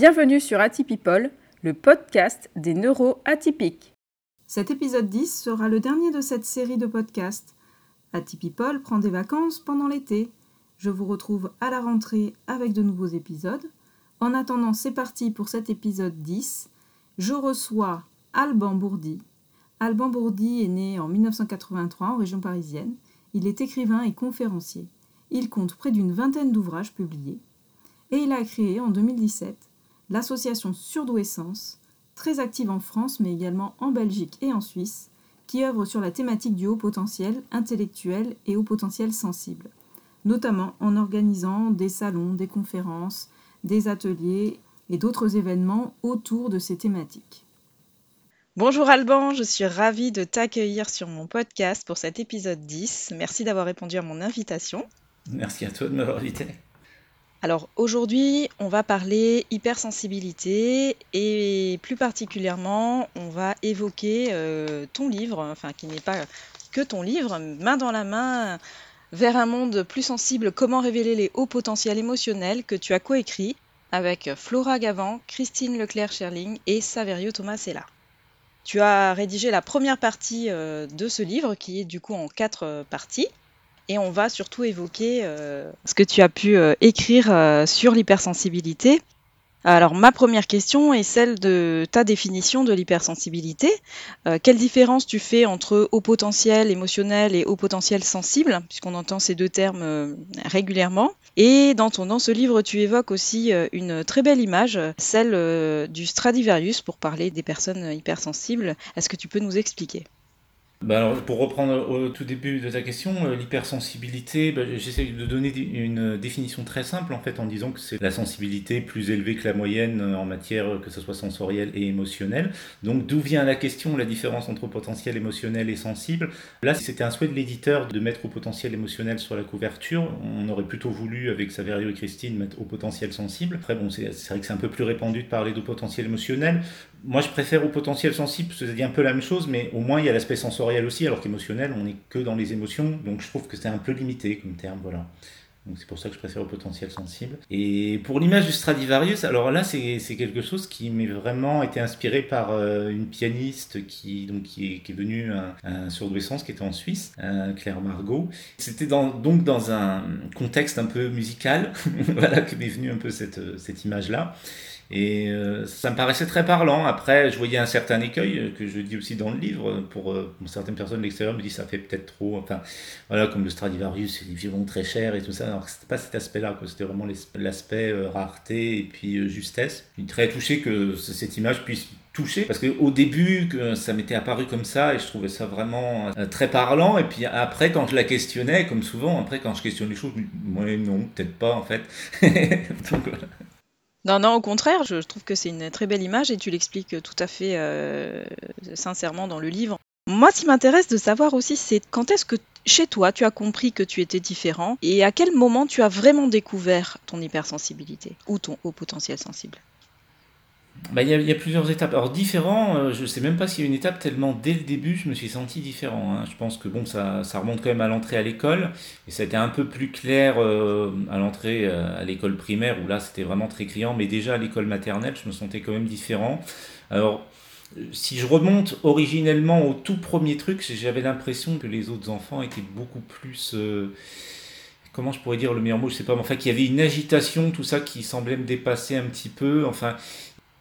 Bienvenue sur Atypipol, le podcast des neuroatypiques. Cet épisode 10 sera le dernier de cette série de podcasts. Atypipol prend des vacances pendant l'été. Je vous retrouve à la rentrée avec de nouveaux épisodes. En attendant, c'est parti pour cet épisode 10. Je reçois Alban Bourdi. Alban Bourdi est né en 1983 en région parisienne. Il est écrivain et conférencier. Il compte près d'une vingtaine d'ouvrages publiés. Et il a créé en 2017 l'association Surdouessence, très active en France mais également en Belgique et en Suisse, qui œuvre sur la thématique du haut potentiel intellectuel et haut potentiel sensible, notamment en organisant des salons, des conférences, des ateliers et d'autres événements autour de ces thématiques. Bonjour Alban, je suis ravie de t'accueillir sur mon podcast pour cet épisode 10. Merci d'avoir répondu à mon invitation. Merci à toi de m'avoir invité. Alors aujourd'hui, on va parler hypersensibilité et plus particulièrement, on va évoquer euh, ton livre, enfin qui n'est pas que ton livre, main dans la main vers un monde plus sensible, comment révéler les hauts potentiels émotionnels que tu as coécrit avec Flora Gavant, Christine Leclerc-Scherling et Saverio Tomasella. Tu as rédigé la première partie euh, de ce livre qui est du coup en quatre euh, parties et on va surtout évoquer euh, ce que tu as pu euh, écrire euh, sur l'hypersensibilité. Alors ma première question est celle de ta définition de l'hypersensibilité. quelle différence tu fais entre haut potentiel émotionnel et haut potentiel sensible, puisqu'on entend ces deux termes régulièrement. Et dans, ce livre, tu évoques aussi une très belle image, celle du Stradivarius, pour parler des personnes hypersensibles. Est-ce que tu peux nous expliquer? Bah alors, pour reprendre au tout début de ta question, euh, l'hypersensibilité, bah, j'essaie de donner une définition très simple en fait en disant que c'est la sensibilité plus élevée que la moyenne euh, en matière euh, que ce soit sensorielle et émotionnelle. Donc d'où vient la question, la différence entre potentiel émotionnel et sensible? Là, c'était un souhait de l'éditeur de mettre au potentiel émotionnel sur la couverture. On aurait plutôt voulu, avec Saverio et Christine, mettre au potentiel sensible. Après, bon, c'est vrai que c'est un peu plus répandu de parler de potentiel émotionnel. Moi, je préfère au potentiel sensible, parce que c'est un peu la même chose, mais au moins il y a l'aspect sensoriel aussi, alors qu'émotionnel, on n'est que dans les émotions, donc je trouve que c'est un peu limité comme terme, voilà. Donc c'est pour ça que je préfère au potentiel sensible. Et pour l'image du Stradivarius, alors là c'est quelque chose qui m'est vraiment été inspiré par euh, une pianiste qui, donc, qui, est, venue à Surdouessance, qui était en Suisse, euh, Claire Margot. C'était donc dans un contexte un peu musical, voilà que m'est venue un peu cette, cette image-là. Et euh, ça me paraissait très parlant. Après, je voyais un certain écueil euh, que je dis aussi dans le livre. Pour, euh, certaines personnes de l'extérieur me disent ça fait peut-être trop. Enfin, voilà, comme le Stradivarius, c'est des violons très chers et tout ça. Alors, c'était pas cet aspect-là, c'était vraiment l'aspect rareté et puis justesse. Je suis très touché que cette image puisse toucher parce qu'au début que ça m'était apparu comme ça et je trouvais ça vraiment très parlant et puis après quand je la questionnais comme souvent après quand je questionne les choses moi non peut-être pas en fait donc voilà non, non, au contraire, je trouve que c'est une très belle image et tu l'expliques tout à fait euh, sincèrement dans le livre. Moi, ce qui m'intéresse de savoir aussi, c'est quand est-ce que chez toi, tu as compris que tu étais différent et à quel moment tu as vraiment découvert ton hypersensibilité ou ton haut potentiel sensible? Bah, il y, a plusieurs étapes. Alors différents, euh, je ne sais même pas s'il y a une étape tellement dès le début je me suis senti différent. Hein. Je pense que bon, ça, ça, remonte quand même à l'entrée à l'école et ça a été un peu plus clair euh, à l'entrée euh, à l'école primaire où là c'était vraiment très criant, mais déjà à l'école maternelle je me sentais quand même différent. Alors si je remonte originellement au tout premier truc, j'avais l'impression que les autres enfants étaient beaucoup plus comment je pourrais dire le meilleur mot, je sais pas, mais enfin qu'il y avait une agitation, tout ça qui semblait me dépasser un petit peu. Enfin,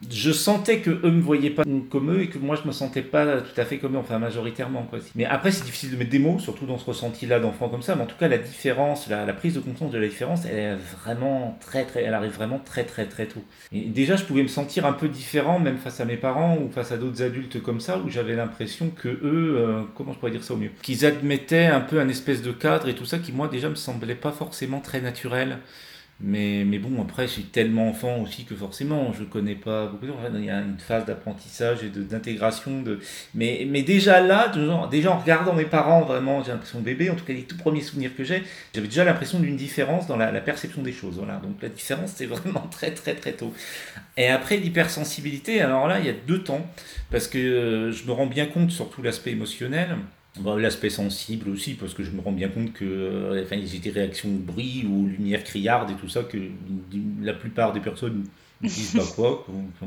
je sentais que eux me voyaient pas comme eux et que moi je me sentais pas tout à fait comme eux, enfin majoritairement quoi. Mais après c'est difficile de mettre des mots, surtout dans ce ressenti-là d'enfant comme ça. Mais en tout cas la différence, la, prise de conscience de la différence, elle est vraiment très très, elle arrive vraiment très très très tôt. Et déjà je pouvais me sentir un peu différent même face à mes parents ou face à d'autres adultes comme ça où j'avais l'impression que eux, euh, comment je pourrais dire ça au mieux, qu'ils admettaient un peu un espèce de cadre et tout ça qui moi déjà me semblait pas forcément très naturel. Mais, mais bon, après, je tellement enfant aussi que forcément, je connais pas beaucoup de Il y a une phase d'apprentissage et d'intégration. De... Mais, mais déjà là, déjà en regardant mes parents, vraiment, j'ai l'impression de bébé, en tout cas les tout premiers souvenirs que j'ai, j'avais déjà l'impression d'une différence dans la, la, perception des choses. Voilà. Donc la différence, c'est vraiment très très très tôt. Et après, l'hypersensibilité, alors là, il y a deux temps, parce que euh, je me rends bien compte, surtout l'aspect émotionnel, L'aspect sensible aussi, parce que je me rends bien compte que euh, enfin, j'ai des réactions de bruit ou lumière criarde et tout ça que la plupart des personnes Ils disent bah quoi, je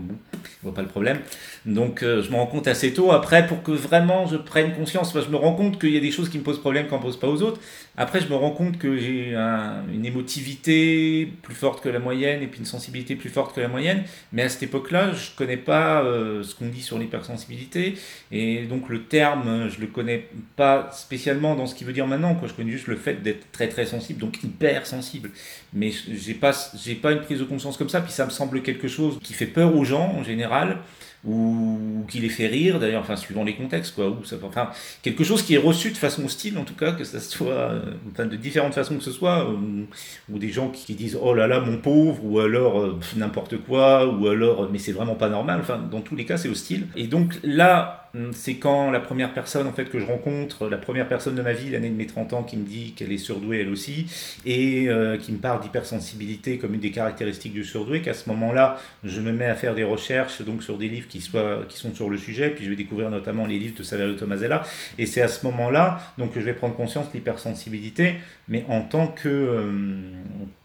vois pas le problème. Donc euh, je me rends compte assez tôt. Après, pour que vraiment je prenne conscience, je me rends compte qu'il y a des choses qui me posent problème qu'on ne pose pas aux autres. Après, je me rends compte que j'ai une émotivité plus forte que la moyenne et puis une sensibilité plus forte que la moyenne. Mais à cette époque-là, je connais pas euh, ce qu'on dit sur l'hypersensibilité. Et donc le terme, je le connais pas spécialement dans ce qu'il veut dire maintenant. Je connais juste le fait d'être très très sensible, donc hypersensible. Mais j'ai pas, j'ai pas une prise de conscience comme ça. Puis ça me semble quelque chose qui fait peur aux gens en général ou qui les fait rire d'ailleurs, enfin suivant les contextes quoi, ou ça, enfin quelque chose qui est reçu de façon hostile en tout cas, que ça soit, euh, enfin de différentes façons que ce soit, ou, des gens qui, disent oh là là mon pauvre, ou alors euh, n'importe quoi, ou alors mais c'est vraiment pas normal, enfin dans tous les cas c'est hostile. Et donc là c'est quand la première personne en fait que je rencontre, la première personne de ma vie, l'année de mes 30 ans, qui me dit qu'elle est surdouée elle aussi, et euh, qui me parle d'hypersensibilité comme une des caractéristiques du surdoué, qu'à ce moment-là, je me mets à faire des recherches donc sur des livres qui, sont sur le sujet, puis je vais découvrir notamment les livres de Saverio Tomasella, et c'est à ce moment-là donc que je vais prendre conscience de l'hypersensibilité, mais en tant que... Euh,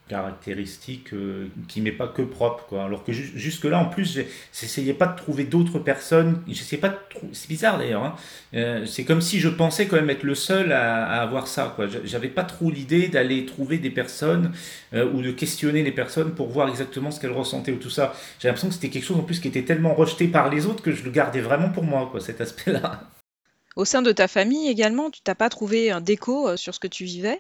caractéristique euh, qui m'est pas que propre quoi. Alors que jusque là en plus j'essayais pas de trouver d'autres personnes. Pas c'est bizarre d'ailleurs hein. euh, c'est comme si je pensais quand même être le seul à, avoir ça quoi. J'avais pas trop l'idée d'aller trouver des personnes euh, ou de questionner les personnes pour voir exactement ce qu'elles ressentaient ou tout ça. J'ai l'impression que c'était quelque chose en plus qui était tellement rejeté par les autres que je le gardais vraiment pour moi quoi cet aspect là au sein de ta famille également tu t'as pas trouvé un déco sur ce que tu vivais?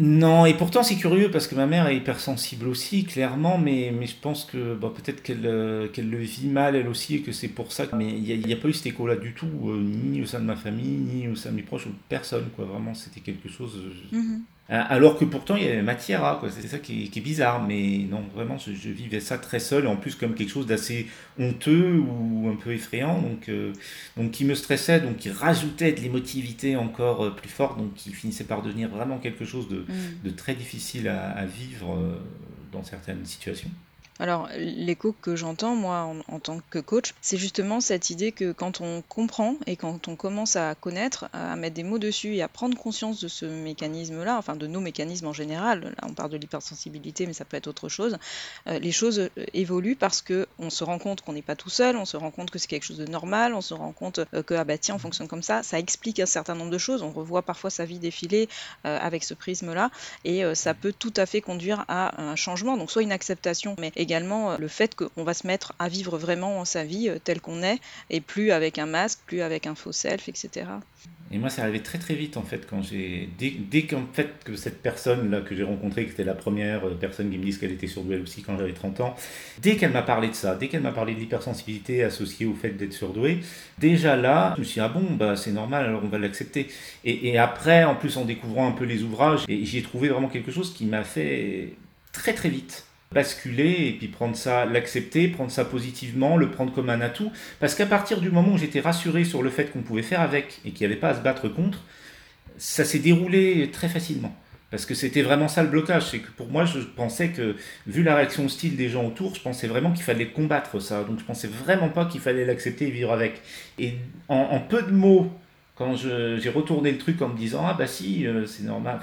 Non, et pourtant c'est curieux parce que ma mère est hypersensible aussi, clairement, mais, je pense que bah, peut-être qu'elle euh, qu'elle le vit mal elle aussi et que c'est pour ça. Mais il n'y a, pas eu cet écho-là du tout, euh, ni au sein de ma famille, ni au sein de mes proches, ou personne, quoi. Vraiment, c'était quelque chose. Euh, mhm. Euh, alors que pourtant il y avait matière à, quoi. C'est ça qui est, bizarre, mais non, vraiment, je, vivais ça très seul, en plus comme quelque chose d'assez honteux ou un peu effrayant, donc, euh, donc qui me stressait, donc qui rajoutait de l'émotivité encore euh, plus forte, donc qui finissait par devenir vraiment quelque chose de, mm. très difficile à vivre dans certaines situations. Alors, l'écho que j'entends, moi, en, tant que coach, c'est justement cette idée que quand on comprend et quand on commence à connaître, à mettre des mots dessus et à prendre conscience de ce mécanisme-là, enfin de nos mécanismes en général, là on parle de l'hypersensibilité, mais ça peut être autre chose, euh, les choses euh, évoluent parce qu'on se rend compte qu'on n'est pas tout seul, on se rend compte que c'est quelque chose de normal, on se rend compte euh, que, ah bah tiens, on fonctionne comme ça, ça explique un certain nombre de choses, on revoit parfois sa vie défiler avec ce prisme-là, et ça peut tout à fait conduire à un changement, donc soit une acceptation, mais également également euh, le fait qu'on va se mettre à vivre vraiment sa vie euh, telle qu'on est et plus avec un masque, plus avec un faux self, etc. Et moi, c'est arrivé très très vite en fait quand j'ai dès, qu'en fait que cette personne là que j'ai rencontrée, que c'était la première euh, personne qui me dit qu'elle était surdouée aussi quand j'avais 30 ans, dès qu'elle m'a parlé de ça, dès qu'elle m'a parlé de l'hypersensibilité associée au fait d'être surdouée, déjà là, je me suis dit ah bon bah c'est normal alors on va l'accepter. Et, après, en plus en découvrant un peu les ouvrages, j'y ai trouvé vraiment quelque chose qui m'a fait très très vite basculer et puis prendre ça, l'accepter, prendre ça positivement, le prendre comme un atout. Parce qu'à partir du moment où j'étais rassuré sur le fait qu'on pouvait faire avec et qu'il n'y avait pas à se battre contre, ça s'est déroulé très facilement. Parce que c'était vraiment ça le blocage. C'est que pour moi, je pensais que, vu la réaction hostile des gens autour, je pensais vraiment qu'il fallait combattre ça. Donc je pensais vraiment pas qu'il fallait l'accepter et vivre avec. Et en, peu de mots, quand j'ai retourné le truc en me disant Ah bah si, euh, c'est normal.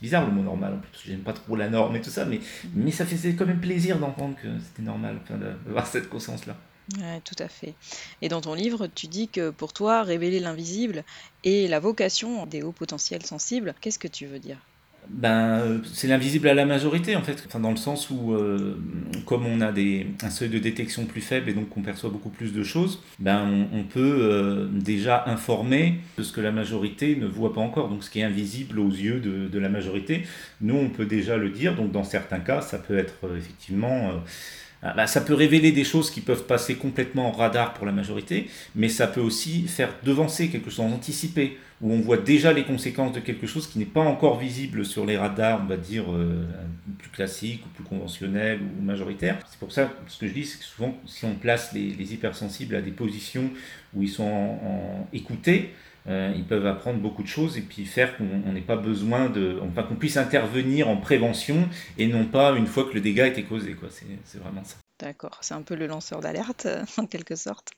Bizarre le mot normal, parce que j'aime pas trop la norme et tout ça, mais, mais ça faisait quand même plaisir d'entendre que c'était normal, d'avoir cette conscience-là. Ouais, tout à fait. Et dans ton livre, tu dis que pour toi, révéler l'invisible est la vocation des hauts potentiels sensibles. Qu'est-ce que tu veux dire? Ben, c'est l'invisible à la majorité en fait, enfin, dans le sens où euh, comme on a des, un seuil de détection plus faible et donc on perçoit beaucoup plus de choses, ben, on, peut euh, déjà informer de ce que la majorité ne voit pas encore, donc ce qui est invisible aux yeux de, de la majorité, nous on peut déjà le dire, donc dans certains cas ça peut être euh, effectivement ah, bah, ça peut révéler des choses qui peuvent passer complètement en radar pour la majorité, mais ça peut aussi faire devancer quelque chose, anticiper, où on voit déjà les conséquences de quelque chose qui n'est pas encore visible sur les radars, on va dire, euh, plus classiques ou plus conventionnels ou majoritaires. C'est pour ça, ce que je dis, c'est que souvent, si on place les, hypersensibles à des positions où ils sont en écoutés, euh, ils peuvent apprendre beaucoup de choses et puis faire qu'on n'ait pas besoin de. Enfin, qu'on puisse intervenir en prévention et non pas une fois que le dégât a été causé. C'est vraiment ça. D'accord, c'est un peu le lanceur d'alerte en quelque sorte.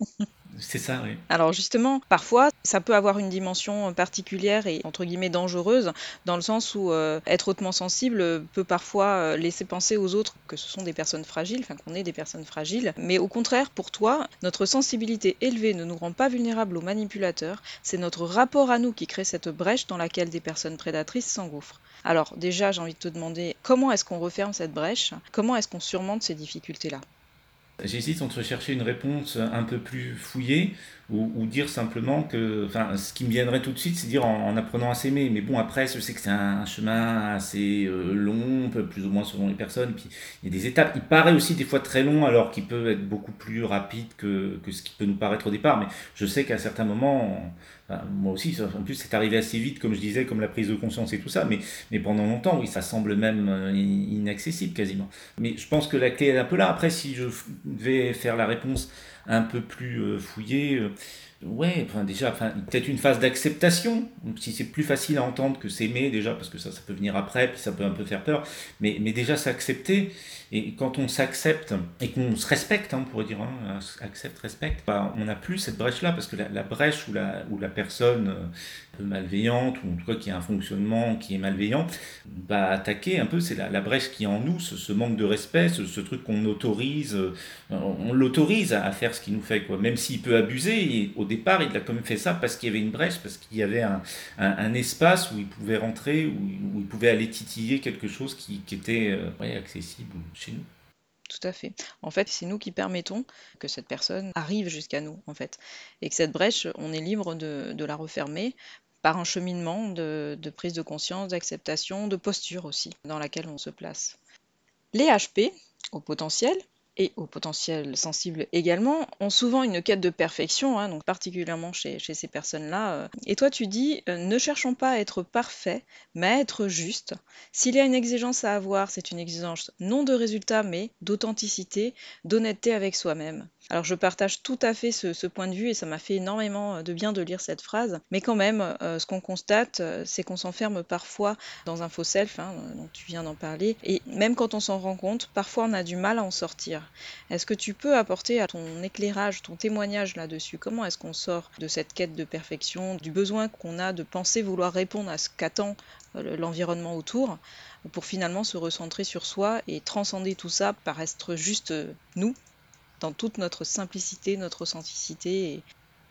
C'est ça, oui. Alors justement, parfois, ça peut avoir une dimension particulière et entre guillemets dangereuse, dans le sens où euh, être hautement sensible peut parfois euh, laisser penser aux autres que ce sont des personnes fragiles, enfin qu'on est des personnes fragiles. Mais au contraire, pour toi, notre sensibilité élevée ne nous rend pas vulnérables aux manipulateurs, c'est notre rapport à nous qui crée cette brèche dans laquelle des personnes prédatrices s'engouffrent. Alors déjà, j'ai envie de te demander comment est-ce qu'on referme cette brèche? Comment est-ce qu'on surmonte ces difficultés-là? J'hésite entre chercher une réponse un peu plus fouillée ou, dire simplement que, enfin, ce qui me viendrait tout de suite, c'est dire en, apprenant à s'aimer. Mais bon, après, je sais que c'est un, chemin assez euh, long, plus ou moins selon les personnes. Puis il y a des étapes. Il paraît aussi des fois très long, alors qu'il peut être beaucoup plus rapide que, que, ce qui peut nous paraître au départ. Mais je sais qu'à certains moments, moi aussi, en plus, c'est arrivé assez vite, comme je disais, comme la prise de conscience et tout ça. Mais, mais pendant longtemps, oui, ça semble même euh, inaccessible quasiment. Mais je pense que la clé est un peu là. Après, si je vais faire la réponse un peu plus euh, fouillé. Euh, ouais, enfin déjà, enfin, peut-être une phase d'acceptation, si c'est plus facile à entendre que s'aimer déjà, parce que ça, ça peut venir après, puis ça peut un peu faire peur, mais, mais déjà s'accepter, et quand on s'accepte et qu'on se respecte, hein, on pourrait dire, hein, accepte, respecte, bah, on n'a plus cette brèche-là, parce que la, la, brèche où la, où la personne euh, malveillante, ou en tout cas qui a un fonctionnement qui est malveillant, va attaquer un peu, c'est la, brèche qui est en nous, ce, manque de respect, ce, truc qu'on autorise, euh, on l'autorise à, faire ce qu'il nous fait, quoi. même s'il peut abuser, au départ il a quand même fait ça parce qu'il y avait une brèche, parce qu'il y avait un, espace où il pouvait rentrer, où, il pouvait aller titiller quelque chose qui, était euh, accessible chez nous. Tout à fait. En fait, c'est nous qui permettons que cette personne arrive jusqu'à nous, en fait. Et que cette brèche, on est libre de la refermer par un cheminement de, prise de conscience, d'acceptation, de posture aussi, dans laquelle on se place. Les HP, au potentiel, et au potentiel sensible également, ont souvent une quête de perfection, hein, donc particulièrement chez, ces personnes-là. Euh. Et toi, tu dis, euh, ne cherchons pas à être parfait, mais à être juste. S'il y a une exigence à avoir, c'est une exigence non de résultat, mais d'authenticité, d'honnêteté avec soi-même. Alors je partage tout à fait ce, point de vue et ça m'a fait énormément euh, de bien de lire cette phrase. Mais quand même, ce qu'on constate, c'est qu'on s'enferme parfois dans un faux self, hein, dont tu viens d'en parler. Et même quand on s'en rend compte, parfois on a du mal à en sortir. Est-ce que tu peux apporter à ton éclairage, ton témoignage là-dessus? Comment est-ce qu'on sort de cette quête de perfection, du besoin qu'on a de penser vouloir répondre à ce qu'attend euh, l'environnement autour, pour finalement se recentrer sur soi et transcender tout ça par être juste euh, nous, dans toute notre simplicité, notre authenticité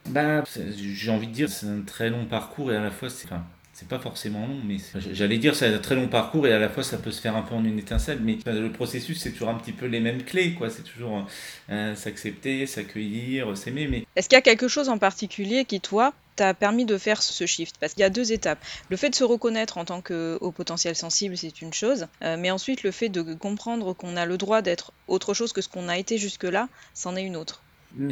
ben, j'ai envie de dire, c'est un très long parcours et à la fois, c'est, pas forcément long, mais j'allais dire c'est un très long parcours et à la fois ça peut se faire un peu en une étincelle, mais le processus c'est toujours un petit peu les mêmes clés, quoi. C'est toujours euh, s'accepter, s'accueillir, s'aimer. Mais est-ce qu'il y a quelque chose en particulier qui toi t'a permis de faire ce shift? Parce qu'il y a deux étapes. Le fait de se reconnaître en tant que au potentiel sensible, c'est une chose, euh, mais ensuite le fait de comprendre qu'on a le droit d'être autre chose que ce qu'on a été jusque-là, c'en est une autre.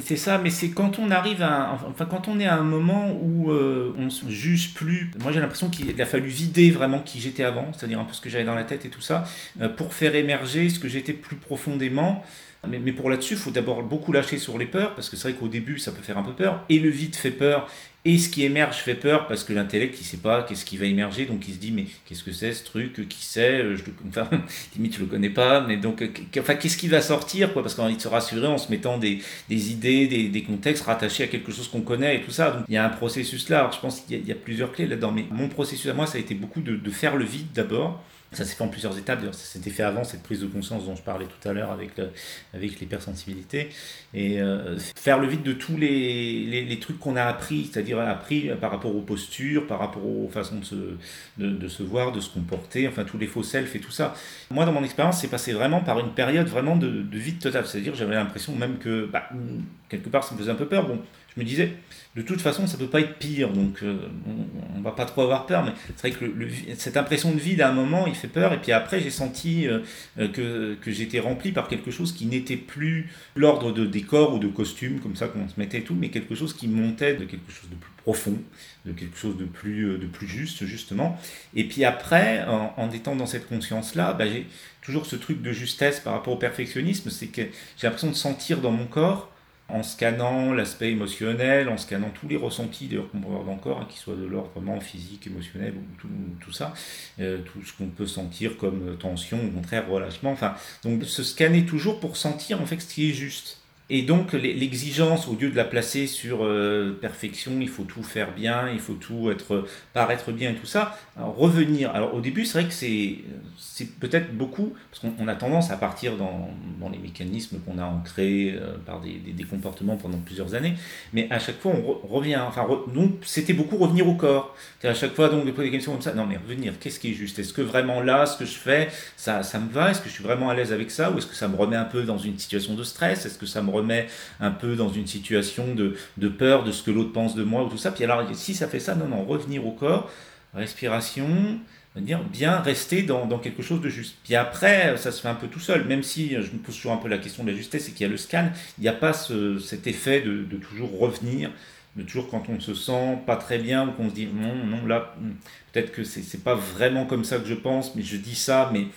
C'est ça, mais c'est quand on arrive à, enfin quand on est à un moment où euh, on se juge plus. Moi j'ai l'impression qu'il a fallu vider vraiment qui j'étais avant, c'est-à-dire un peu ce que j'avais dans la tête et tout ça, euh, pour faire émerger ce que j'étais plus profondément. Mais, mais pour là-dessus, il faut d'abord beaucoup lâcher sur les peurs, parce que c'est vrai qu'au début, ça peut faire un peu peur, et le vide fait peur, et ce qui émerge fait peur parce que l'intellect, il sait pas qu'est-ce qui va émerger, donc il se dit mais qu'est-ce que c'est ce truc, qui sait, je le, enfin limite je le connais pas, mais donc enfin qu'est-ce qui va sortir quoi, parce qu'on a envie de se rassurer en se mettant des, des idées, des, des, contextes rattachés à quelque chose qu'on connaît et tout ça. Donc il y a un processus là. Alors, je pense qu'il y, y, a plusieurs clés là-dedans, mais mon processus à moi ça a été beaucoup de, de faire le vide d'abord ça s'est fait en plusieurs étapes, ça s'était fait avant cette prise de conscience dont je parlais tout à l'heure avec, avec l'hypersensibilité. Et euh, faire le vide de tous les, les, trucs qu'on a appris, c'est-à-dire appris par rapport aux postures, par rapport aux façons de se, de, se voir, de se comporter, enfin tous les faux self et tout ça. Moi, dans mon expérience, c'est passé vraiment par une période vraiment de, de vide total, c'est-à-dire j'avais l'impression même que, bah, quelque part, ça me faisait un peu peur. Bon, me disais, de toute façon, ça peut pas être pire, donc euh, on, va pas trop avoir peur, mais c'est vrai que cette impression de vide à un moment, il fait peur, et puis après, j'ai senti euh, euh, que, que j'étais rempli par quelque chose qui n'était plus l'ordre de décor ou de costume, comme ça qu'on se mettait tout, mais quelque chose qui montait de quelque chose de plus profond, de quelque chose de plus, de plus juste, justement. Et puis après, en, étant dans cette conscience-là, bah, j'ai toujours ce truc de justesse par rapport au perfectionnisme, c'est que j'ai l'impression de sentir dans mon corps en scannant l'aspect émotionnel, en scannant tous les ressentis d'ailleurs qu'on peut avoir dans le corps, hein, qu'ils soient de l'ordre vraiment physique, émotionnel ou tout, tout ça, euh, tout ce qu'on peut sentir comme tension, au contraire relâchement. Enfin, donc se scanner toujours pour sentir en fait ce qui est juste. Et donc l'exigence, au lieu de la placer sur euh, perfection, il faut tout faire bien, il faut tout être paraître bien et tout ça, revenir. Alors au début, c'est vrai que c'est c'est peut-être beaucoup, parce qu'on a tendance à partir dans, dans les mécanismes qu'on a ancrés euh, par des, des, comportements pendant plusieurs années, mais à chaque fois on revient, enfin donc c'était beaucoup revenir au corps. À chaque fois donc de poser des questions comme ça, non mais revenir, qu'est-ce qui est juste? Est-ce que vraiment là, ce que je fais, ça, ça me va? Est-ce que je suis vraiment à l'aise avec ça? Ou est-ce que ça me remet un peu dans une situation de stress? Est-ce que ça remet un peu dans une situation de, peur de ce que l'autre pense de moi ou tout ça. Puis alors, si ça fait ça, non, non, revenir au corps, respiration, dire bien rester dans, quelque chose de juste. Puis après, ça se fait un peu tout seul, même si je me pose toujours un peu la question de la justesse et qu'il y a le scan, il n'y a pas ce, cet effet de, de, toujours revenir, de toujours quand on se sent pas très bien ou qu'on se dit non, non, là, hmm, peut-être que c'est pas vraiment comme ça que je pense, mais je dis ça, mais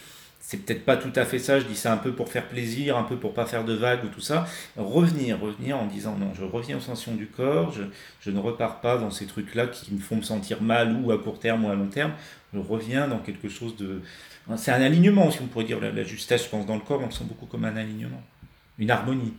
c'est peut-être pas tout à fait ça, je dis ça un peu pour faire plaisir, un peu pour pas faire de vagues ou tout ça. Revenir, revenir en disant non, je reviens aux sensations du corps, je, ne repars pas dans ces trucs-là qui me font me sentir mal ou à court terme ou à long terme, je reviens dans quelque chose de... C'est un alignement, si on pourrait dire, la, la justesse, je pense, dans le corps, on le sent beaucoup comme un alignement, une harmonie.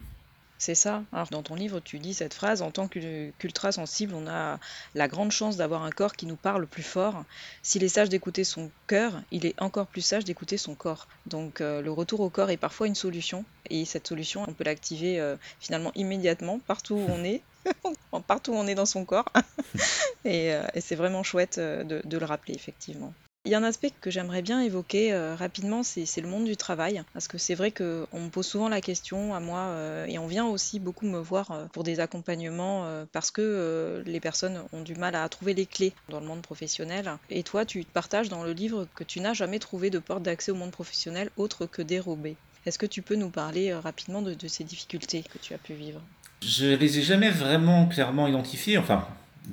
C'est ça. Alors, dans ton livre, tu dis cette phrase, en tant qu'ultra sensible, on a la grande chance d'avoir un corps qui nous parle plus fort. S'il est sage d'écouter son cœur, il est encore plus sage d'écouter son corps. Donc euh, le retour au corps est parfois une solution. Et cette solution, on peut l'activer euh, finalement immédiatement, partout où on est. partout où on est dans son corps. et, euh, et c'est vraiment chouette de, de le rappeler, effectivement. Il y a un aspect que j'aimerais bien évoquer euh, rapidement, c'est le monde du travail. Parce que c'est vrai qu'on me pose souvent la question à moi, euh, et on vient aussi beaucoup me voir euh, pour des accompagnements parce que les personnes ont du mal à trouver les clés dans le monde professionnel. Et toi, tu te partages dans le livre que tu n'as jamais trouvé de porte d'accès au monde professionnel autre que dérobée. Est-ce que tu peux nous parler rapidement de, de ces difficultés que tu as pu vivre? Je les ai jamais vraiment clairement identifiées. Enfin,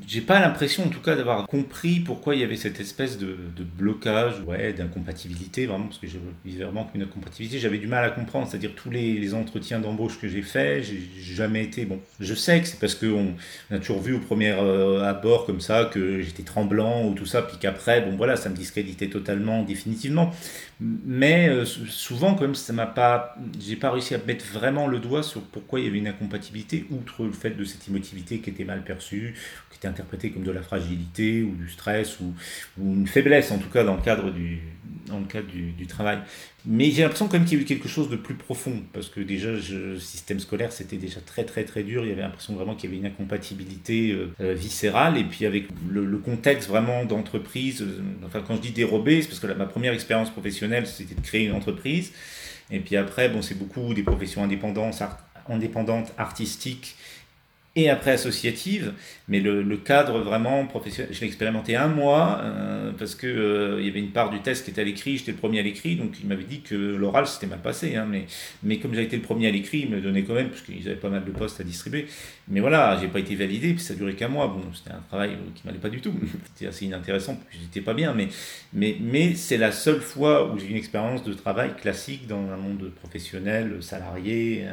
j'ai pas l'impression en tout cas d'avoir compris pourquoi il y avait cette espèce de, de blocage, ouais, d'incompatibilité, vraiment, parce que vivais vraiment qu'une incompatibilité, j'avais du mal à comprendre, c'est-à-dire tous les, les entretiens d'embauche que j'ai faits, j'ai jamais été, bon, je sais que c'est parce qu'on a toujours vu au premier euh, abord comme ça que j'étais tremblant ou tout ça, puis qu'après, bon voilà, ça me discréditait totalement, définitivement, mais euh, souvent quand même ça m'a pas, j'ai pas réussi à mettre vraiment le doigt sur pourquoi il y avait une incompatibilité, outre le fait de cette émotivité qui était mal perçue, qui était interprétée comme de la fragilité ou du stress ou, ou une faiblesse en tout cas dans le cadre du, dans le cadre du, travail. Mais j'ai l'impression quand même qu'il y a eu quelque chose de plus profond, parce que déjà, le système scolaire, c'était déjà très très très dur, il y avait l'impression vraiment qu'il y avait une incompatibilité euh, euh, viscérale, et puis avec le, contexte vraiment d'entreprise, euh, enfin quand je dis dérobé, c'est parce que ma première expérience professionnelle, c'était de créer une entreprise, et puis après, bon, c'est beaucoup des professions indépendantes, indépendantes artistiques, et après associative, mais le, le cadre vraiment professionnel, je l'ai expérimenté un mois euh, parce que euh, il y avait une part du test qui était à l'écrit, j'étais le premier à l'écrit, donc il m'avait dit que l'oral c'était mal passé, hein, mais, mais comme j'avais été le premier à l'écrit, il me donnait quand même, parce qu'ils avaient pas mal de postes à distribuer, mais voilà, j'ai pas été validé, puis ça durait qu'un mois, bon, c'était un travail qui m'allait pas du tout, c'était assez inintéressant, j'étais pas bien, mais, mais, mais c'est la seule fois où j'ai eu une expérience de travail classique dans un monde professionnel, salarié,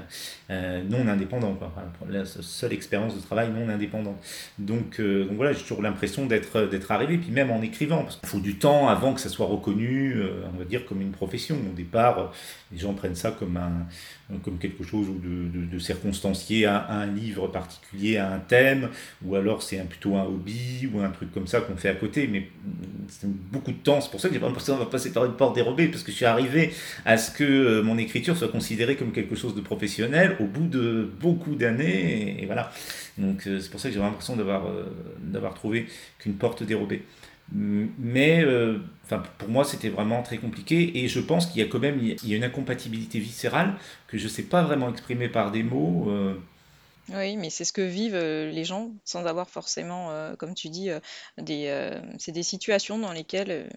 euh, non indépendant, quoi. Enfin, la seule expérience de travail non indépendante. Donc, euh, donc voilà, j'ai toujours l'impression d'être d'être arrivé, puis même en écrivant, parce qu'il faut du temps avant que ça soit reconnu, euh, on va dire, comme une profession. Au départ, les gens prennent ça comme, un, comme quelque chose de, de, de circonstancié à, un livre particulier, à un thème, ou alors c'est un, plutôt un hobby, ou un truc comme ça qu'on fait à côté, mais c'est beaucoup de temps. C'est pour ça que j'ai pas l'impression va passer par une porte dérobée, parce que je suis arrivé à ce que euh, mon écriture soit considérée comme quelque chose de professionnel au bout de beaucoup d'années, et, voilà. Donc euh, c'est pour ça que j'ai l'impression d'avoir euh, d'avoir trouvé qu'une porte dérobée. Mais euh, pour moi, c'était vraiment très compliqué et je pense qu'il y a quand même il y a une incompatibilité viscérale que je ne sais pas vraiment exprimer par des mots. Oui, mais c'est ce que vivent les gens sans avoir forcément, comme tu dis, des, c'est des situations dans lesquelles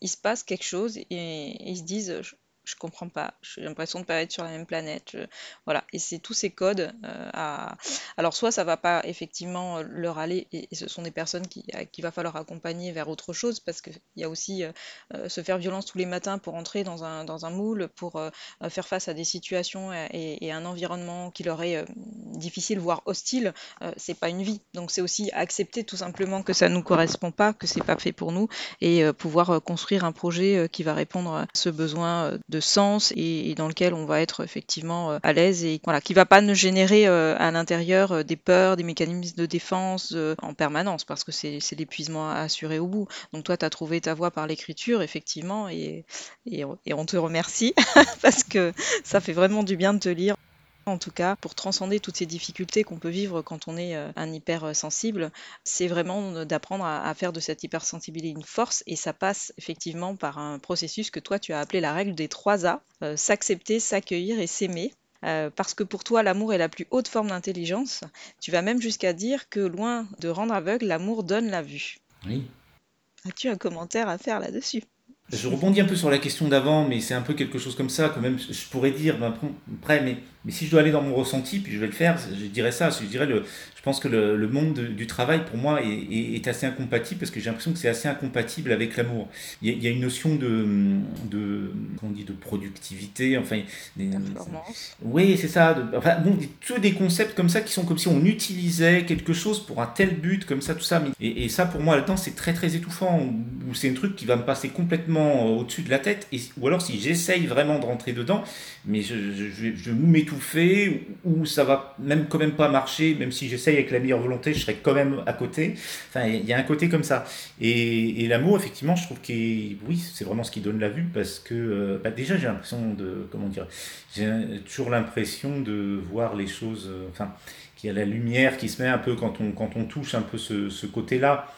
il se passe quelque chose et, ils se disent je comprends pas, j'ai l'impression de pas être sur la même planète. Voilà, et c'est tous ces codes à. Alors, soit ça va pas effectivement leur aller, et, ce sont des personnes qui, qu'il va falloir accompagner vers autre chose, parce qu'il y a aussi se faire violence tous les matins pour entrer dans un, dans un moule, pour faire face à des situations et, et un environnement qui leur est difficile, voire hostile, c'est pas une vie. Donc, c'est aussi accepter tout simplement que ça nous correspond pas, que c'est pas fait pour nous, et pouvoir construire un projet qui va répondre à ce besoin de sens et, dans lequel on va être effectivement euh, à l'aise et voilà, qui va pas nous générer euh, à l'intérieur euh, des peurs, des mécanismes de défense en permanence parce que c'est l'épuisement assuré au bout. Donc toi, tu as trouvé ta voie par l'écriture, effectivement, et, et on te remercie parce que ça fait vraiment du bien de te lire en tout cas, pour transcender toutes ces difficultés qu'on peut vivre quand on est euh, un hypersensible, c'est vraiment d'apprendre à, faire de cette hypersensibilité une force et ça passe effectivement par un processus que toi tu as appelé la règle des trois A, euh, s'accepter, s'accueillir et s'aimer. Euh, parce que pour toi, l'amour est la plus haute forme d'intelligence. Tu vas même jusqu'à dire que loin de rendre aveugle, l'amour donne la vue. Oui. As-tu un commentaire à faire là-dessus? Je rebondis un peu sur la question d'avant, mais c'est un peu quelque chose comme ça, quand même, je pourrais dire, ben, après, mais mais si je dois aller dans mon ressenti, puis je vais le faire, je dirais ça. Je dirais le, je pense que le, le monde du travail, pour moi, est, est, assez incompatible parce que j'ai l'impression que c'est assez incompatible avec l'amour. Il, il, y a une notion de, de, on dit, de productivité, enfin, des, oui, c'est ça. De, enfin, bon, tous des concepts comme ça qui sont comme si on utilisait quelque chose pour un tel but, comme ça, tout ça. Et, et ça, pour moi, là-dedans, c'est très, très étouffant. Ou c'est un truc qui va me passer complètement au-dessus de la tête. Et, ou alors, si j'essaye vraiment de rentrer dedans, mais je, je, je, je m'étouffer, ou ça va même quand même pas marcher, même si j'essaye avec la meilleure volonté, je serai quand même à côté. Enfin, il y a un côté comme ça. Et, l'amour, effectivement, je trouve que oui, c'est vraiment ce qui donne la vue, parce que euh, bah déjà j'ai l'impression de, comment dire, j'ai toujours l'impression de voir les choses, euh, enfin, qu'il y a la lumière qui se met un peu quand on, quand on touche un peu ce, ce côté-là.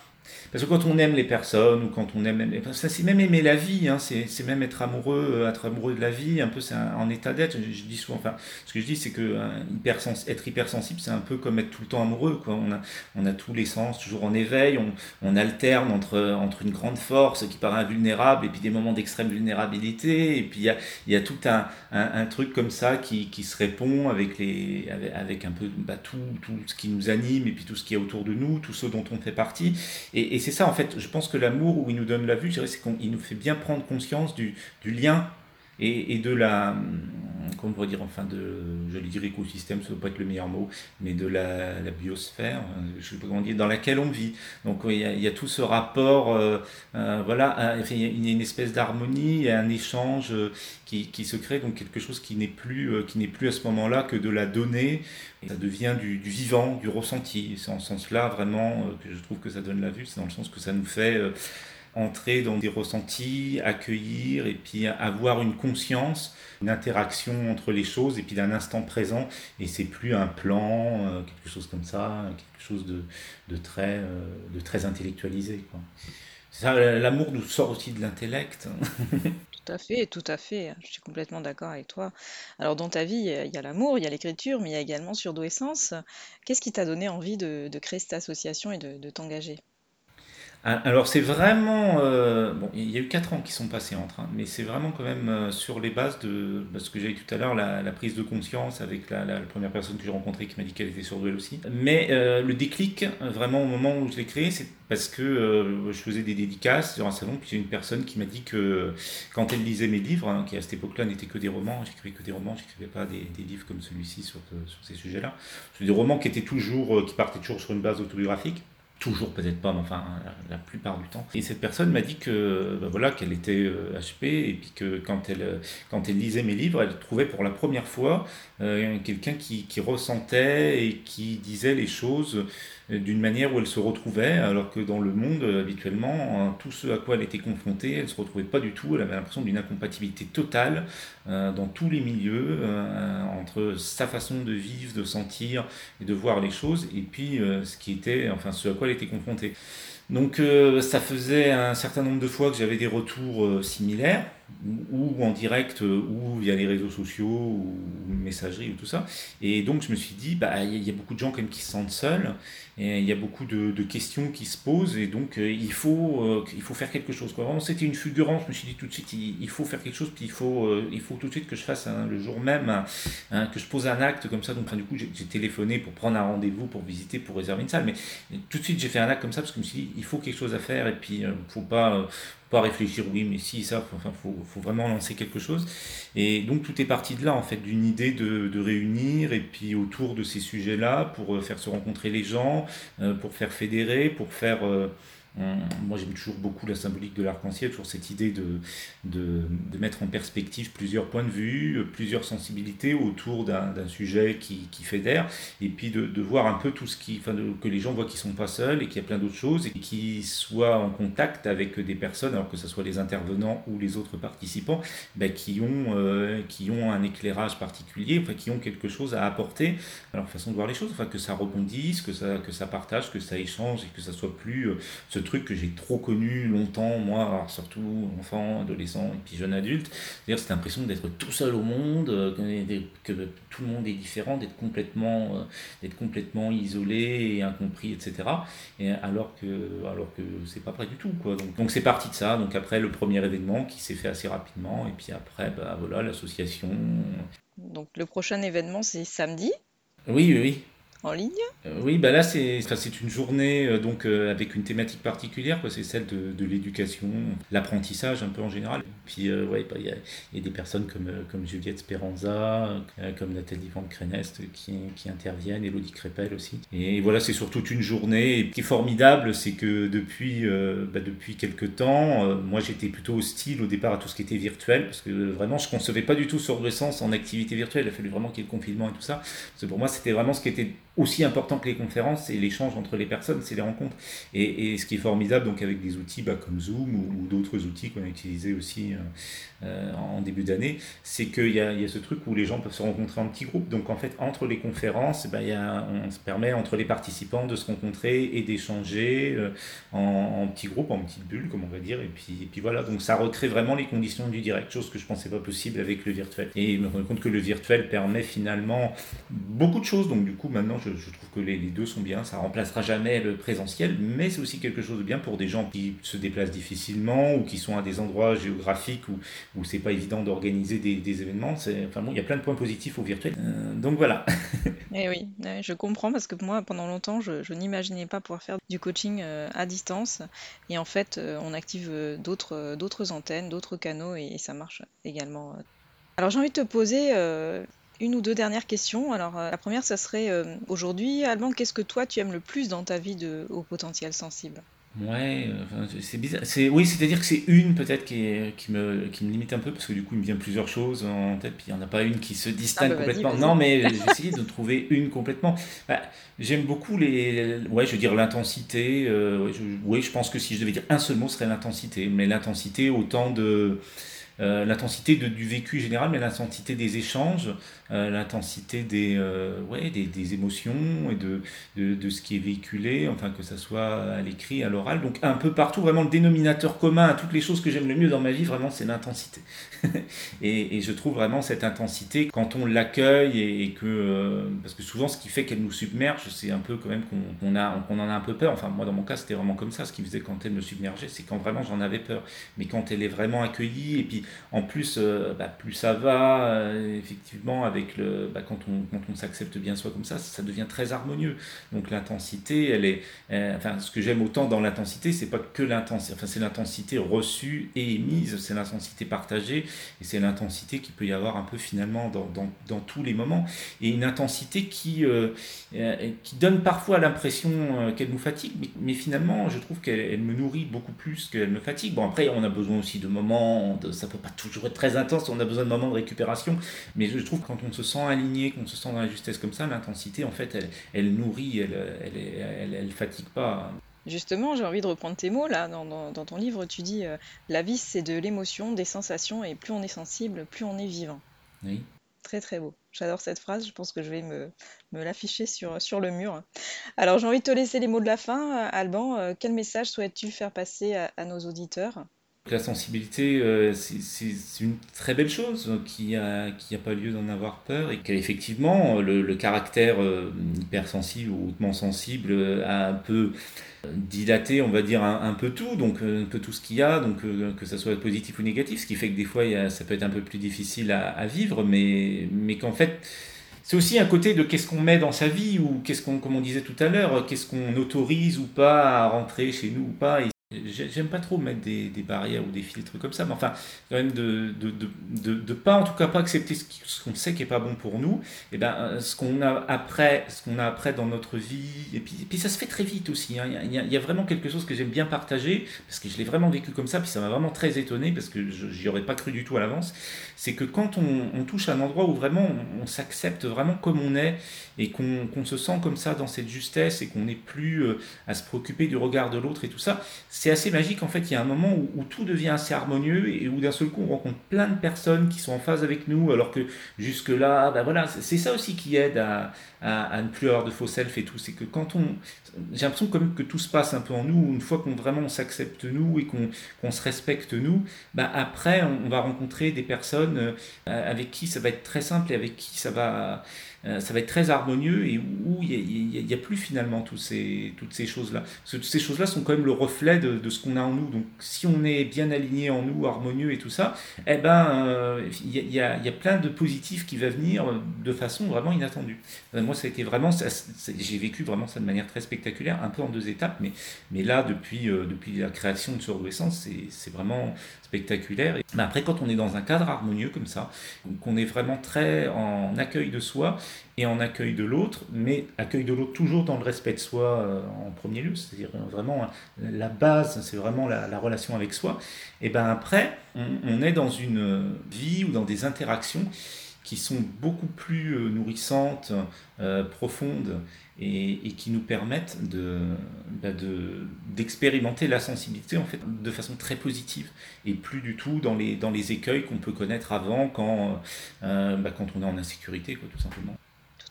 Parce que quand on aime les personnes, ou quand on aime, ça c'est même aimer la vie, hein, c'est même être amoureux, euh, être amoureux de la vie, un peu c'est en état d'être. Je, dis souvent, enfin, ce que je dis c'est que hypersens, être hypersensible, c'est un peu comme être tout le temps amoureux. Quoi. On, a, on a tous les sens, toujours en éveil, on, on alterne entre, entre une grande force qui paraît invulnérable et puis des moments d'extrême vulnérabilité. Et puis il y a, y a tout un, un, truc comme ça qui, qui se répond avec, les, avec, un peu bah, tout, tout ce qui nous anime et puis tout ce qui est autour de nous, tout ce dont on fait partie. Et c'est ça, en fait, je pense que l'amour, où il nous donne la vue, c'est qu'il nous fait bien prendre conscience du, lien et, de la, comment on pourrait dire, enfin, de, je vais dire écosystème, ça ne doit pas être le meilleur mot, mais de la, biosphère, euh, je sais pas comment dire, dans laquelle on vit. Donc il y a, il y a tout ce rapport, euh, euh, voilà, il y a une espèce d'harmonie, un échange qui, se crée, donc quelque chose qui n'est plus, qui n'est plus à ce moment-là que de la donnée, ça devient du vivant, du ressenti. C'est en ce sens-là vraiment que je trouve que ça donne la vue, c'est dans le sens que ça nous fait entrer dans des ressentis, accueillir et puis avoir une conscience, une interaction entre les choses et puis d'un instant présent. Et c'est plus un plan, euh, quelque chose comme ça, quelque chose de, de très, euh, de très intellectualisé. L'amour nous sort aussi de l'intellect. tout à fait, tout à fait. Je suis complètement d'accord avec toi. Alors, dans ta vie, il y a l'amour, il y a l'écriture, mais il y a également Surdou Essence. Qu'est-ce qui t'a donné envie de, créer cette association et de, t'engager? Alors c'est vraiment, euh, bon, il y a eu 4 ans qui sont passés entre, hein, mais c'est vraiment quand même euh, sur les bases de bah, ce que j'ai dit tout à l'heure, la, prise de conscience avec la, première personne que j'ai rencontrée qui m'a dit qu'elle était surdouée aussi. Mais euh, le déclic, vraiment au moment où je l'ai créé, c'est parce que je faisais des dédicaces sur un salon, puis j'ai une personne qui m'a dit que quand elle lisait mes livres, hein, qui à cette époque-là n'étaient que des romans, j'écrivais que des romans, j'écrivais pas des, livres comme celui-ci sur, sur ces sujets-là, des romans qui étaient toujours, qui partaient toujours sur une base autobiographique toujours peut-être pas, mais enfin la, plupart du temps. Et cette personne m'a dit que ben voilà qu'elle était euh, HP et puis que quand elle quand elle lisait mes livres, elle trouvait pour la première fois euh, quelqu'un qui, qui, ressentait et qui disait les choses d'une manière où elle se retrouvait, alors que dans le monde, habituellement, tout ce à quoi elle était confrontée, elle ne se retrouvait pas du tout, elle avait l'impression d'une incompatibilité totale euh, dans tous les milieux, euh, entre sa façon de vivre, de sentir et de voir les choses, et puis euh, ce qui était, enfin ce à quoi elle était confrontée. Donc ça faisait un certain nombre de fois que j'avais des retours similaires, ou en direct, ou via les réseaux sociaux, ou messagerie, ou tout ça. Et donc je me suis dit, bah, il y a beaucoup de gens quand même qui se sentent seuls, il y a beaucoup de, questions qui se posent, et donc il, faut, il faut faire quelque chose. Quoi. C'était une fulgurance, je me suis dit tout de suite, il, faut faire quelque chose, puis il faut, il faut tout de suite que je fasse le jour même, que je pose un acte comme ça. Donc du coup, j'ai téléphoné pour prendre un rendez-vous, pour visiter, pour réserver une salle, mais tout de suite j'ai fait un acte comme ça, parce que je me suis dit, il faut quelque chose à faire, et puis il ne faut pas réfléchir, oui, mais si, ça, enfin, faut, vraiment lancer quelque chose. Et donc tout est parti de là, en fait, d'une idée de, réunir, et puis autour de ces sujets-là, pour euh, faire se rencontrer les gens, euh, pour faire fédérer, pour faire... Moi, j'aime toujours beaucoup la symbolique de l'arc-en-ciel, toujours cette idée de, de, mettre en perspective plusieurs points de vue, plusieurs sensibilités autour d'un sujet qui, qui, fédère, et puis de, de, voir un peu tout ce qui, que les gens voient qu'ils ne sont pas seuls et qu'il y a plein d'autres choses, et qu'ils soient en contact avec des personnes, alors que ce soit les intervenants ou les autres participants, ben, qui, ont, euh, qui ont un éclairage particulier, qui ont quelque chose à apporter à leur façon de voir les choses, enfin, que ça rebondisse, que ça, que ça partage, que ça échange, et que ça soit plus euh, truc que j'ai trop connu longtemps, moi, surtout enfant, adolescent et puis jeune adulte. C'est-à-dire cette impression d'être tout seul au monde, euh, que, tout le monde est différent, d'être complètement, euh, d'être complètement isolé et incompris, etc. Et alors que, alors que c'est pas vrai du tout. Quoi. Donc, donc c'est parti de ça. Donc après le premier événement qui s'est fait assez rapidement, et puis après, bah, voilà, l'association. Donc le prochain événement, c'est samedi? Oui, oui, oui en ligne euh, Oui, bah là c'est une journée euh, donc euh, avec une thématique particulière, c'est celle de, l'éducation, l'apprentissage un peu en général. Puis ouais, bah, il y, a, y, a des personnes comme, comme Juliette Speranza, comme Nathalie Van Crenest qui, qui interviennent, Elodie Crépel aussi. Et voilà, c'est surtout une journée. Et qui est formidable, c'est que depuis, bah, depuis quelques temps, moi j'étais plutôt hostile au départ à tout ce qui était virtuel, parce que vraiment je concevais pas du tout sur sens en activité virtuelle. Il a fallu vraiment qu'il y ait le confinement et tout ça. Parce que pour moi c'était vraiment ce qui était aussi important que les conférences, c'est l'échange entre les personnes, c'est les rencontres. Et, ce qui est formidable, donc avec des outils bah, comme Zoom ou, d'autres outils qu'on a utilisés aussi euh, euh, en début d'année, c'est qu'il y, a, ce truc où les gens peuvent se rencontrer en petits groupes. Donc en fait, entre les conférences, bah, on se permet entre les participants de se rencontrer et d'échanger euh, en, petits groupes, en petites bulles, comme on va dire. Et puis, voilà, donc ça recrée vraiment les conditions du direct, chose que je pensais pas possible avec le virtuel. Et je me rends compte que le virtuel permet finalement beaucoup de choses. Donc du coup, maintenant, je, trouve que les, deux sont bien. Ça remplacera jamais le présentiel, mais c'est aussi quelque chose de bien pour des gens qui se déplacent difficilement ou qui sont à des endroits géographiques où, où c'est pas évident d'organiser des, événements. Enfin bon, il y a plein de points positifs au virtuel. Euh, donc voilà. Et eh oui, je comprends parce que moi, pendant longtemps, je, n'imaginais pas pouvoir faire du coaching euh, à distance. Et en fait, euh, on active d'autres antennes, d'autres canaux et, ça marche également. Alors j'ai envie de te poser une ou deux dernières questions. Alors, euh, la première, ça serait euh, aujourd'hui, Alban, qu'est-ce que toi tu aimes le plus dans ta vie de haut potentiel sensible? Ouais, c'est bizarre. C'est, oui, c'est-à-dire que c'est une peut-être qui, qui, me, qui me limite un peu parce que du coup il me vient plusieurs choses en tête, puis il n'y en a pas une qui se distingue ah bah complètement. Non, mais j'ai essayé de trouver une complètement. Bah, j'aime beaucoup les. Ouais, je veux dire l'intensité. Euh, oui, je pense que si je devais dire un seul mot, ce serait l'intensité. Mais l'intensité, autant de. L'intensité de, du vécu général, mais l'intensité des échanges, euh, l'intensité des, euh, ouais, des, des, émotions et de, de, de, ce qui est véhiculé, enfin que ça soit à l'écrit, à l'oral. Donc un peu partout, vraiment le dénominateur commun à toutes les choses que j'aime le mieux dans ma vie, vraiment c'est l'intensité. et, et, je trouve vraiment cette intensité quand on l'accueille et, que, euh, parce que souvent ce qui fait qu'elle nous submerge, c'est un peu quand même qu'on a, qu'on en a un peu peur. Enfin moi dans mon cas c'était vraiment comme ça, ce qui faisait quand elle me submergeait, c'est quand vraiment j'en avais peur. Mais quand elle est vraiment accueillie, et puis en plus, bah, plus ça va, effectivement, avec le, bah, quand on, quand on s'accepte bien soi comme ça, ça devient très harmonieux. Donc l'intensité, elle est, euh, enfin ce que j'aime autant dans l'intensité, c'est pas que l'intensité, enfin c'est l'intensité reçue et émise, c'est l'intensité partagée et c'est l'intensité qui peut y avoir un peu finalement dans, dans, tous les moments et une intensité qui, euh, euh, qui donne parfois l'impression qu'elle nous fatigue, mais, finalement je trouve qu'elle elle me nourrit beaucoup plus qu'elle me fatigue. Bon après on a besoin aussi de moments, de, ça peut pas toujours être très intense, on a besoin de moments de récupération, mais je trouve quand on se sent aligné, qu'on se sent dans la justesse comme ça, l'intensité, en fait, elle, elle nourrit, elle, elle, elle, fatigue pas. Justement, j'ai envie de reprendre tes mots là. Dans, dans, ton livre, tu dis euh, La vie, c'est de l'émotion, des sensations, et plus on est sensible, plus on est vivant. Oui. Très très beau. J'adore cette phrase. Je pense que je vais me, me l'afficher sur, sur le mur. Alors, j'ai envie de te laisser les mots de la fin. Alban, euh, quel message souhaites-tu faire passer à, à nos auditeurs? La sensibilité, euh, c'est une très belle chose, qu'il n'y a, pas lieu d'en avoir peur et qu'effectivement, le, caractère euh, hypersensible ou hautement sensible euh, a un peu dilaté, on va dire, un, peu tout, donc un peu tout ce qu'il y a, donc que ça soit positif ou négatif, ce qui fait que des fois, ça peut être un peu plus difficile à, vivre, mais qu'en fait, c'est aussi un côté de qu'est-ce qu'on met dans sa vie ou qu'est-ce qu'on, comme on disait tout à l'heure, qu'est-ce qu'on autorise ou pas à rentrer chez nous ou pas. J'aime pas trop mettre des, barrières ou des filtres comme ça, mais enfin, quand même de de, pas, en tout cas, pas accepter ce qu'on sait qui est pas bon pour nous, et ben, euh, ce qu'on a après, ce qu'on a après dans notre vie, et puis, ça se fait très vite aussi. Hein. Il, y a, vraiment quelque chose que j'aime bien partager, parce que je l'ai vraiment vécu comme ça, puis ça m'a vraiment très étonné, parce que j'y aurais pas cru du tout à l'avance. C'est que quand on, touche à un endroit où vraiment on, s'accepte vraiment comme on est, et qu'on qu se sent comme ça dans cette justesse, et qu'on n'est plus euh, à se préoccuper du regard de l'autre et tout ça, c'est assez magique en fait. Il y a un moment où, tout devient assez harmonieux et où d'un seul coup on rencontre plein de personnes qui sont en phase avec nous, alors que jusque-là, ben voilà, c'est ça aussi qui aide à, à, à, ne plus avoir de faux self et tout. C'est que quand on. J'ai l'impression quand même que tout se passe un peu en nous, une fois qu'on vraiment s'accepte nous et qu'on qu se respecte nous, ben après on, va rencontrer des personnes euh, avec qui ça va être très simple et avec qui ça va ça va être très harmonieux et où il n'y a, a, plus finalement tous ces, toutes ces choses-là. Toutes ces choses-là sont quand même le reflet de, de ce qu'on a en nous. Donc si on est bien aligné en nous, harmonieux et tout ça, eh ben euh, il y, a, y, a, plein de positifs qui va venir de façon vraiment inattendue. Euh, moi, ça a été vraiment, j'ai vécu vraiment ça de manière très spectaculaire, un peu en deux étapes, mais, mais là, depuis, euh, depuis la création de Surdouessance, c'est vraiment spectaculaire. Mais après, quand on est dans un cadre harmonieux comme ça, qu'on est vraiment très en accueil de soi et en accueil de l'autre, mais accueil de l'autre toujours dans le respect de soi euh, en premier lieu, c'est-à-dire vraiment la base, c'est vraiment la, la, relation avec soi, et ben après, on, est dans une vie ou dans des interactions qui sont beaucoup plus euh, nourrissantes, euh, profondes et, qui nous permettent bah de, d'expérimenter la sensibilité en fait de façon très positive et plus du tout dans les, dans les écueils qu'on peut connaître avant quand, euh, bah quand on est en insécurité quoi, tout simplement.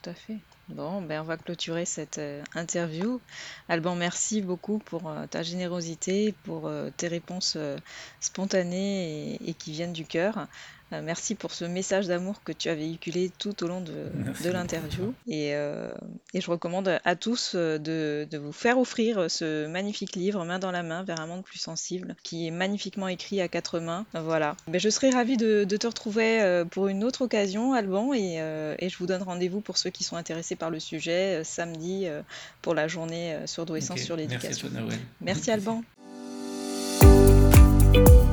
Tout. Bon, ben on va clôturer cette euh, interview. Alban, merci beaucoup pour euh, ta générosité, pour euh, tes réponses spontanées et, et qui viennent du cœur. Euh, merci pour ce message d'amour que tu as véhiculé tout au long de, de l'interview. Et, euh, et, je recommande à tous de, de, vous faire offrir ce magnifique livre, Main dans la main, vers un monde plus sensible, qui est magnifiquement écrit à quatre mains. Voilà. Ben, je serai ravie de, de, te retrouver euh, pour une autre occasion, Alban, et, et je vous donne rendez-vous pour ceux qui sont intéressés par le sujet samedi pour la journée surdouessance okay. sur l'éducation. Merci, Merci Alban.